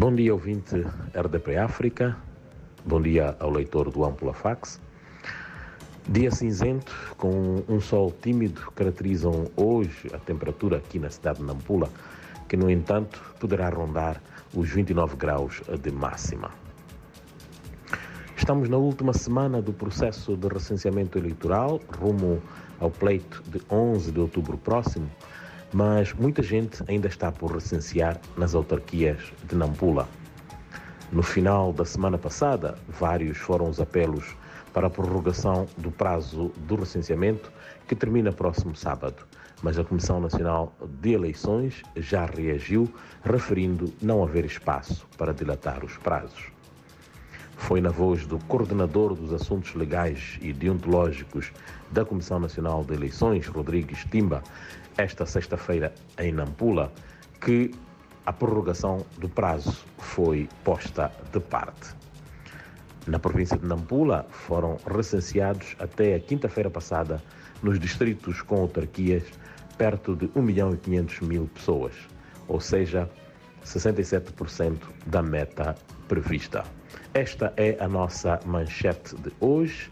Bom dia, ouvinte RDP África. Bom dia ao leitor do Ampula Fax. Dia cinzento, com um sol tímido, caracterizam hoje a temperatura aqui na cidade de Nampula, que, no entanto, poderá rondar os 29 graus de máxima. Estamos na última semana do processo de recenseamento eleitoral, rumo ao pleito de 11 de outubro próximo, mas muita gente ainda está por recensear nas autarquias de Nampula. No final da semana passada, vários foram os apelos para a prorrogação do prazo do recenseamento, que termina próximo sábado. Mas a Comissão Nacional de Eleições já reagiu, referindo não haver espaço para dilatar os prazos. Foi na voz do coordenador dos assuntos legais e deontológicos da Comissão Nacional de Eleições, Rodrigues Timba, esta sexta-feira em Nampula, que a prorrogação do prazo foi posta de parte. Na província de Nampula, foram recenseados até a quinta-feira passada, nos distritos com autarquias, perto de 1 milhão e 500 mil pessoas, ou seja, 67% da meta prevista. Esta é a nossa manchete de hoje,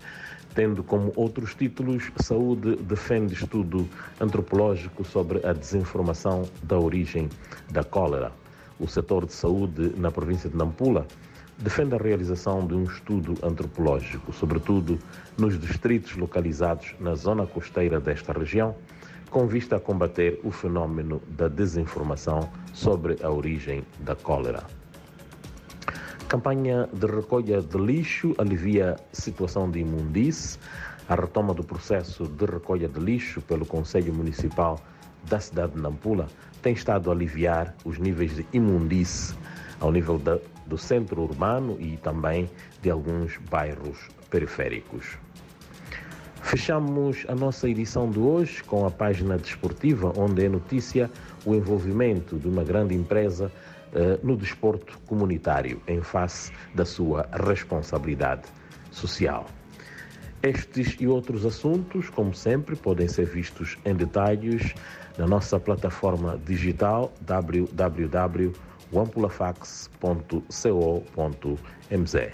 tendo como outros títulos Saúde defende estudo antropológico sobre a desinformação da origem da cólera. O setor de saúde na província de Nampula defende a realização de um estudo antropológico, sobretudo nos distritos localizados na zona costeira desta região, com vista a combater o fenômeno da desinformação sobre a origem da cólera. Campanha de recolha de lixo alivia situação de imundice. A retoma do processo de recolha de lixo pelo Conselho Municipal da cidade de Nampula tem estado a aliviar os níveis de imundice ao nível da, do centro urbano e também de alguns bairros periféricos. Fechamos a nossa edição de hoje com a página desportiva, onde é notícia o envolvimento de uma grande empresa eh, no desporto comunitário, em face da sua responsabilidade social. Estes e outros assuntos, como sempre, podem ser vistos em detalhes na nossa plataforma digital www.wampulafax.co.mz.